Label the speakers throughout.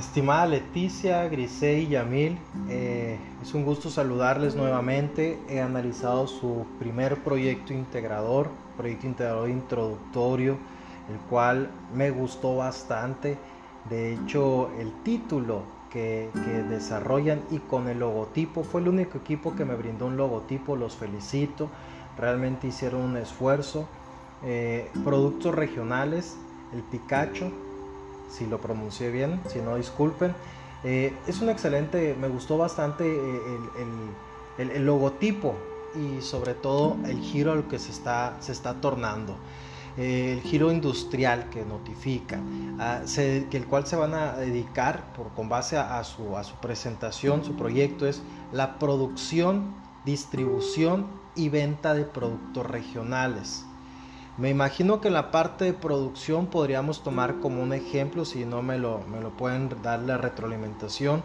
Speaker 1: Estimada Leticia, Grisey y Yamil, eh, es un gusto saludarles nuevamente. He analizado su primer proyecto integrador, proyecto integrador introductorio, el cual me gustó bastante. De hecho, el título que, desarrollan y con el logotipo, fue el único equipo que me brindó un logotipo, los felicito. Realmente hicieron un esfuerzo. Eh, productos regionales, el Picacho, si lo pronuncié bien, si no disculpen. Eh, es un excelente, me gustó bastante eh, el, logotipo y sobre todo el giro al que se está, se está tornando. Eh, el giro industrial que notifica, ah, que el cual se van a dedicar por, con base a, su, a su presentación, su proyecto es la producción, distribución y venta de productos regionales. Me imagino que la parte de producción podríamos tomar como un ejemplo, si no me lo, me lo pueden dar la retroalimentación.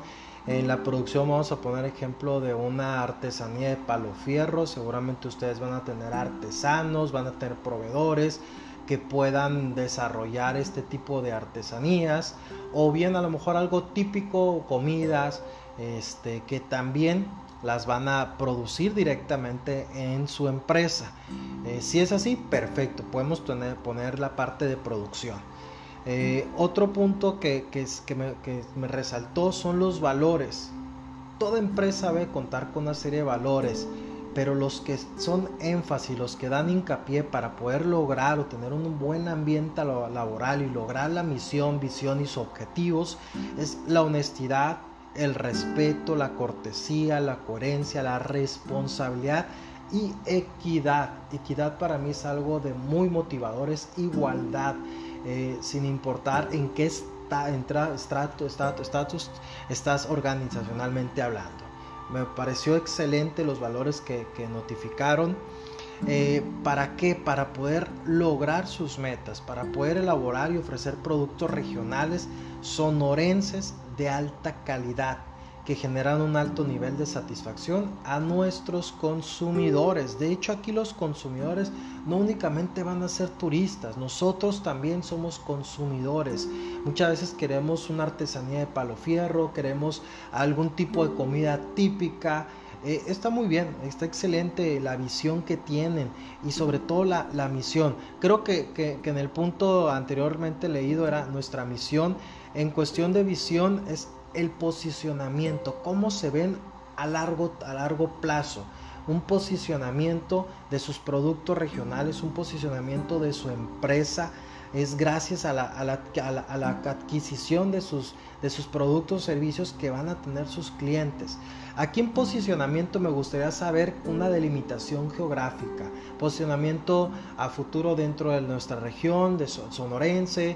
Speaker 1: En la producción vamos a poner ejemplo de una artesanía de palo fierro. Seguramente ustedes van a tener artesanos, van a tener proveedores que puedan desarrollar este tipo de artesanías. O bien a lo mejor algo típico, comidas, este, que también las van a producir directamente en su empresa. Eh, si es así, perfecto, podemos tener, poner la parte de producción. Eh, otro punto que, me, resaltó son los valores. Toda empresa debe contar con una serie de valores, pero los que son énfasis, los que dan hincapié para poder lograr o tener un buen ambiente laboral y lograr la misión, visión y sus objetivos es la honestidad, el respeto, la cortesía, la coherencia, la responsabilidad y equidad. Equidad para mí es algo de muy motivador, es igualdad, eh, sin importar en qué está, estrato, estatus estás organizacionalmente hablando. Me pareció excelente los valores que, notificaron. Eh, ¿Para qué? Para poder lograr sus metas, para poder elaborar y ofrecer productos regionales sonorenses de alta calidad que generan un alto nivel de satisfacción a nuestros consumidores. De hecho, aquí los consumidores no únicamente van a ser turistas, nosotros también somos consumidores. Muchas veces queremos una artesanía de palo fierro, queremos algún tipo de comida típica. Eh, está muy bien, está excelente la visión que tienen y sobre todo la, misión. Creo que, que en el punto anteriormente leído era nuestra misión. En cuestión de visión es el posicionamiento, cómo se ven a largo, a largo plazo. Un posicionamiento de sus productos regionales, un posicionamiento de su empresa, es gracias a la, a la, adquisición de sus, productos o servicios que van a tener sus clientes. Aquí en posicionamiento me gustaría saber una delimitación geográfica, posicionamiento a futuro dentro de nuestra región, de sonorense,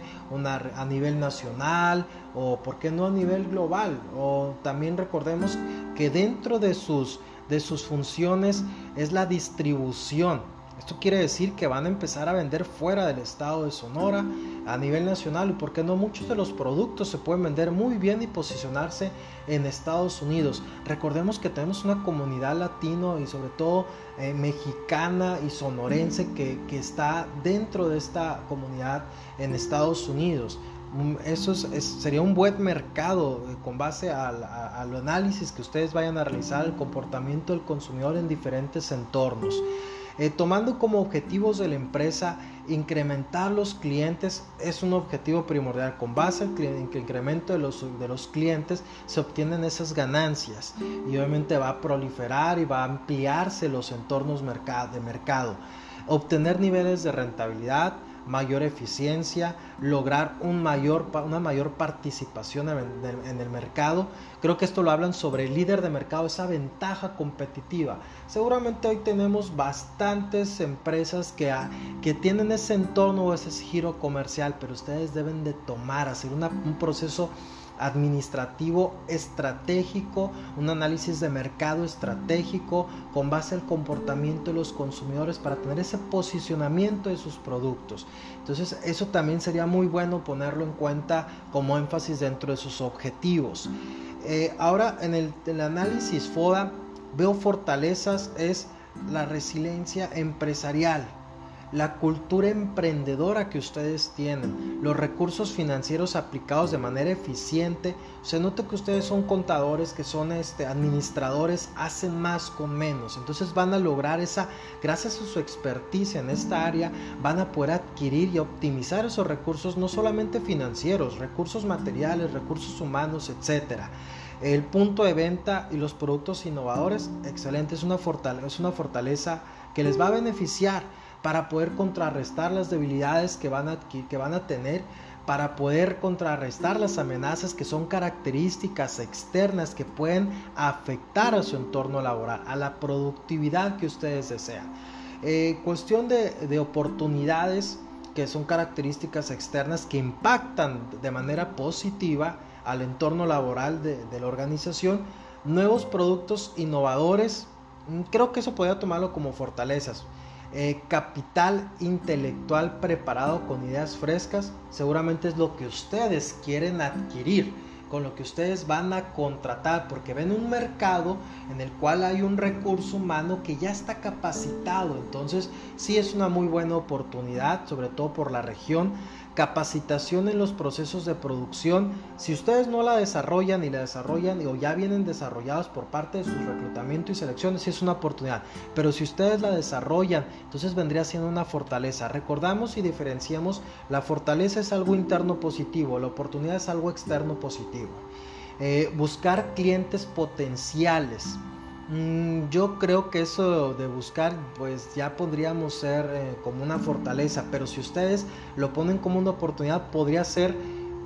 Speaker 1: a nivel nacional o por qué no a nivel global. O también recordemos que dentro de sus, de sus funciones es la distribución esto quiere decir que van a empezar a vender fuera del estado de Sonora a nivel nacional y porque no muchos de los productos se pueden vender muy bien y posicionarse en Estados Unidos. Recordemos que tenemos una comunidad latino y sobre todo eh, mexicana y sonorense que, está dentro de esta comunidad en Estados Unidos. Mm, eso sería un buen mercado eh, con base al análisis que ustedes vayan a realizar, el comportamiento del consumidor en diferentes entornos. Eh, tomando como objetivos de la empresa incrementar los clientes es un objetivo primordial. Con base al incremento de los, de los clientes se obtienen esas ganancias y obviamente va a proliferar y va a ampliarse los entornos de mercado. Obtener niveles de rentabilidad, mayor eficiencia, lograr un mayor, una mayor participación en el, mercado. Creo que esto lo hablan sobre el líder de mercado, esa ventaja competitiva. Seguramente hoy tenemos bastantes empresas que, que tienen ese entorno o ese giro comercial, pero ustedes deben de tomar, hacer un proceso administrativo estratégico, un análisis de mercado estratégico con base al comportamiento de los consumidores para tener ese posicionamiento de sus productos. Entonces eso también sería muy bueno ponerlo en cuenta como énfasis dentro de sus objetivos. Eh, ahora en el, el análisis FODA veo fortalezas es la resiliencia empresarial la cultura emprendedora que ustedes tienen, los recursos financieros aplicados de manera eficiente. Se nota que ustedes son contadores, que son este, administradores, hacen más con menos. Entonces van a lograr esa, gracias a su experticia en esta área, van a poder adquirir y optimizar esos recursos, no solamente financieros, recursos materiales, recursos humanos, etcétera. El punto de venta y los productos innovadores, excelente, es una es una fortaleza que les va a beneficiar para poder contrarrestar las debilidades que van, a, que van a tener, para poder contrarrestar las amenazas que son características externas que pueden afectar a su entorno laboral, a la productividad que ustedes desean. Eh, cuestión de, de oportunidades que son características externas que impactan de manera positiva al entorno laboral de, la organización, nuevos productos innovadores, mm, creo que eso podría tomarlo como fortalezas. Eh, capital intelectual preparado con ideas frescas, seguramente es lo que ustedes quieren adquirir, con lo que ustedes van a contratar, porque ven un mercado en el cual hay un recurso humano que ya está capacitado, entonces sí es una muy buena oportunidad, sobre todo por la región capacitación en los procesos de producción. Si ustedes no la desarrollan y la desarrollan o ya vienen desarrollados por parte de su reclutamiento y selección, sí es una oportunidad. Pero si ustedes la desarrollan, entonces vendría siendo una fortaleza. Recordamos y diferenciamos, la fortaleza es algo interno positivo, la oportunidad es algo externo positivo. Eh, buscar clientes potenciales. Mm, yo creo que eso de buscar, pues ya podríamos ser eh, como una fortaleza, pero si ustedes lo ponen como una oportunidad, podría ser,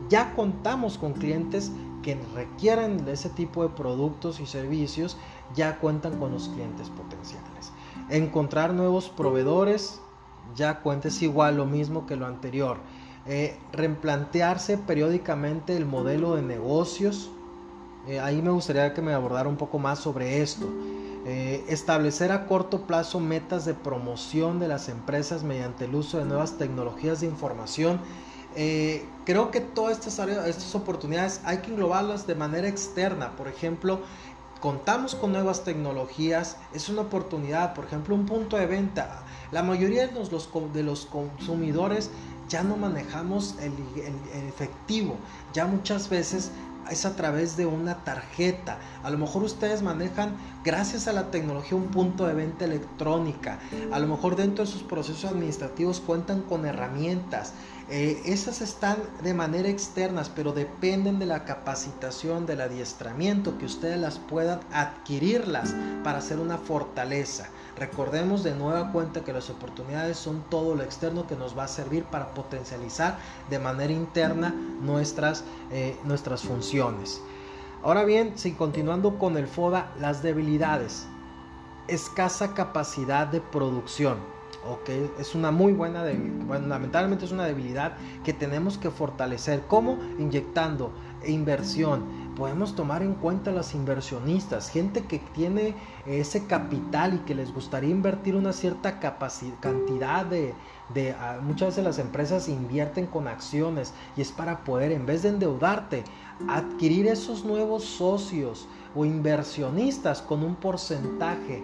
Speaker 1: ya contamos con clientes que requieren de ese tipo de productos y servicios, ya cuentan con los clientes potenciales. Encontrar nuevos proveedores, ya cuentes igual lo mismo que lo anterior. Eh, replantearse periódicamente el modelo de negocios, eh, ahí me gustaría que me abordara un poco más sobre esto. Eh, establecer a corto plazo metas de promoción de las empresas mediante el uso de nuevas tecnologías de información. Eh, creo que todas estas, estas oportunidades hay que englobarlas de manera externa. Por ejemplo, contamos con nuevas tecnologías, es una oportunidad, por ejemplo, un punto de venta. La mayoría de los, de los consumidores ya no manejamos el, efectivo, ya muchas veces es a través de una tarjeta. A lo mejor ustedes manejan, gracias a la tecnología, un punto de venta electrónica. A lo mejor dentro de sus procesos administrativos cuentan con herramientas. Eh, esas están de manera externas, pero dependen de la capacitación, del adiestramiento, que ustedes las puedan adquirirlas para hacer una fortaleza. Recordemos de nueva cuenta que las oportunidades son todo lo externo que nos va a servir para potencializar de manera interna nuestras, eh, nuestras funciones. Ahora bien, si continuando con el FODA, las debilidades. Escasa capacidad de producción. Ok, es una muy buena debilidad. Lamentablemente es una debilidad que tenemos que fortalecer. ¿Cómo? Inyectando inversión, podemos tomar en cuenta las inversionistas, gente que tiene ese capital y que les gustaría invertir una cierta cantidad de, de muchas veces las empresas invierten con acciones y es para poder, en vez de endeudarte, adquirir esos nuevos socios o inversionistas con un porcentaje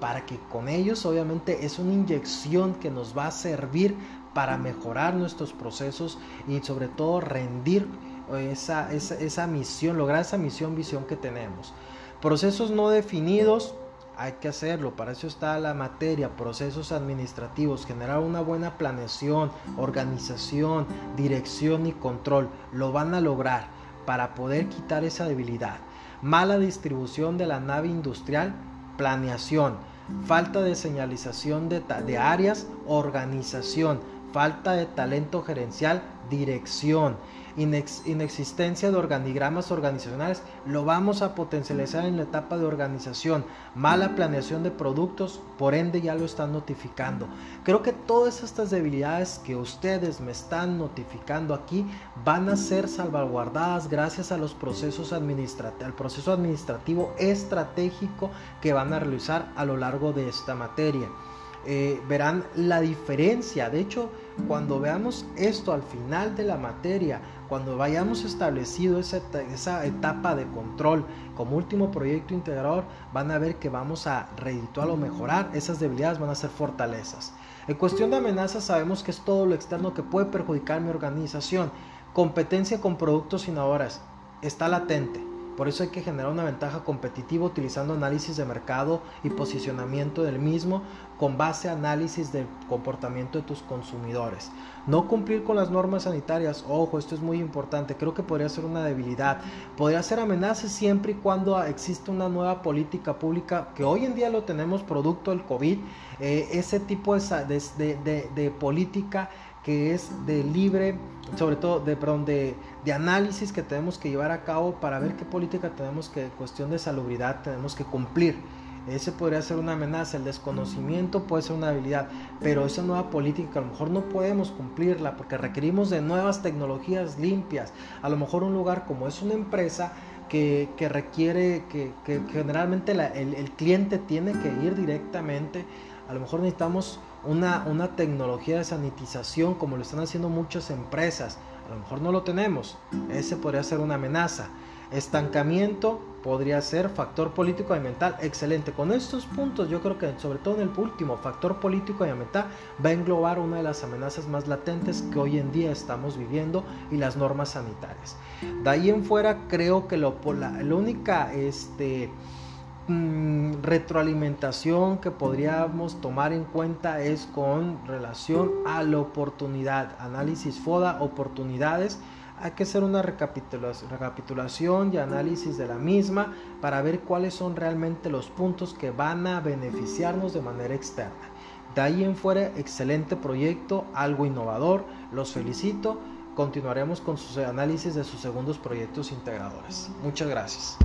Speaker 1: para que con ellos obviamente es una inyección que nos va a servir para mejorar nuestros procesos y sobre todo rendir esa, esa, misión, lograr esa misión, visión que tenemos. Procesos no definidos, hay que hacerlo, para eso está la materia, procesos administrativos, generar una buena planeación, organización, dirección y control, lo van a lograr para poder quitar esa debilidad. Mala distribución de la nave industrial, planeación, falta de señalización de, áreas, organización, falta de talento gerencial, dirección inexistencia de organigramas organizacionales, lo vamos a potencializar en la etapa de organización, mala planeación de productos, por ende ya lo están notificando. Creo que todas estas debilidades que ustedes me están notificando aquí van a ser salvaguardadas gracias a los procesos al proceso administrativo estratégico que van a realizar a lo largo de esta materia. Eh, verán la diferencia. De hecho, cuando veamos esto al final de la materia, cuando vayamos establecido esa, esa etapa de control como último proyecto integrador, van a ver que vamos a reedituar o mejorar. Esas debilidades van a ser fortalezas. En cuestión de amenazas sabemos que es todo lo externo que puede perjudicar mi organización. Competencia con productos innovadores está latente. Por eso hay que generar una ventaja competitiva utilizando análisis de mercado y posicionamiento del mismo con base a análisis del comportamiento de tus consumidores. No cumplir con las normas sanitarias, ojo, esto es muy importante, creo que podría ser una debilidad. Podría ser amenaza siempre y cuando exista una nueva política pública, que hoy en día lo tenemos producto del COVID, eh, ese tipo de, de política que es de libre, sobre todo de, perdón, de, análisis que tenemos que llevar a cabo para ver qué política tenemos que, cuestión de salubridad, tenemos que cumplir. Ese podría ser una amenaza, el desconocimiento puede ser una habilidad, pero esa nueva política a lo mejor no podemos cumplirla porque requerimos de nuevas tecnologías limpias. A lo mejor un lugar como es una empresa que, que requiere, que, que generalmente el, el cliente tiene que ir directamente, a lo mejor necesitamos una, una tecnología de sanitización como lo están haciendo muchas empresas. A lo mejor no lo tenemos. Ese podría ser una amenaza. Estancamiento podría ser factor político y ambiental. Excelente. Con estos puntos yo creo que sobre todo en el último, factor político y ambiental, va a englobar una de las amenazas más latentes que hoy en día estamos viviendo y las normas sanitarias. De ahí en fuera creo que lo, la, la única... Este, Mm, retroalimentación que podríamos tomar en cuenta es con relación a la oportunidad, análisis FODA, oportunidades. Hay que hacer una recapitulación y análisis de la misma para ver cuáles son realmente los puntos que van a beneficiarnos de manera externa. De ahí en fuera, excelente proyecto, algo innovador, los felicito. Continuaremos con sus análisis de sus segundos proyectos integradores. Muchas gracias.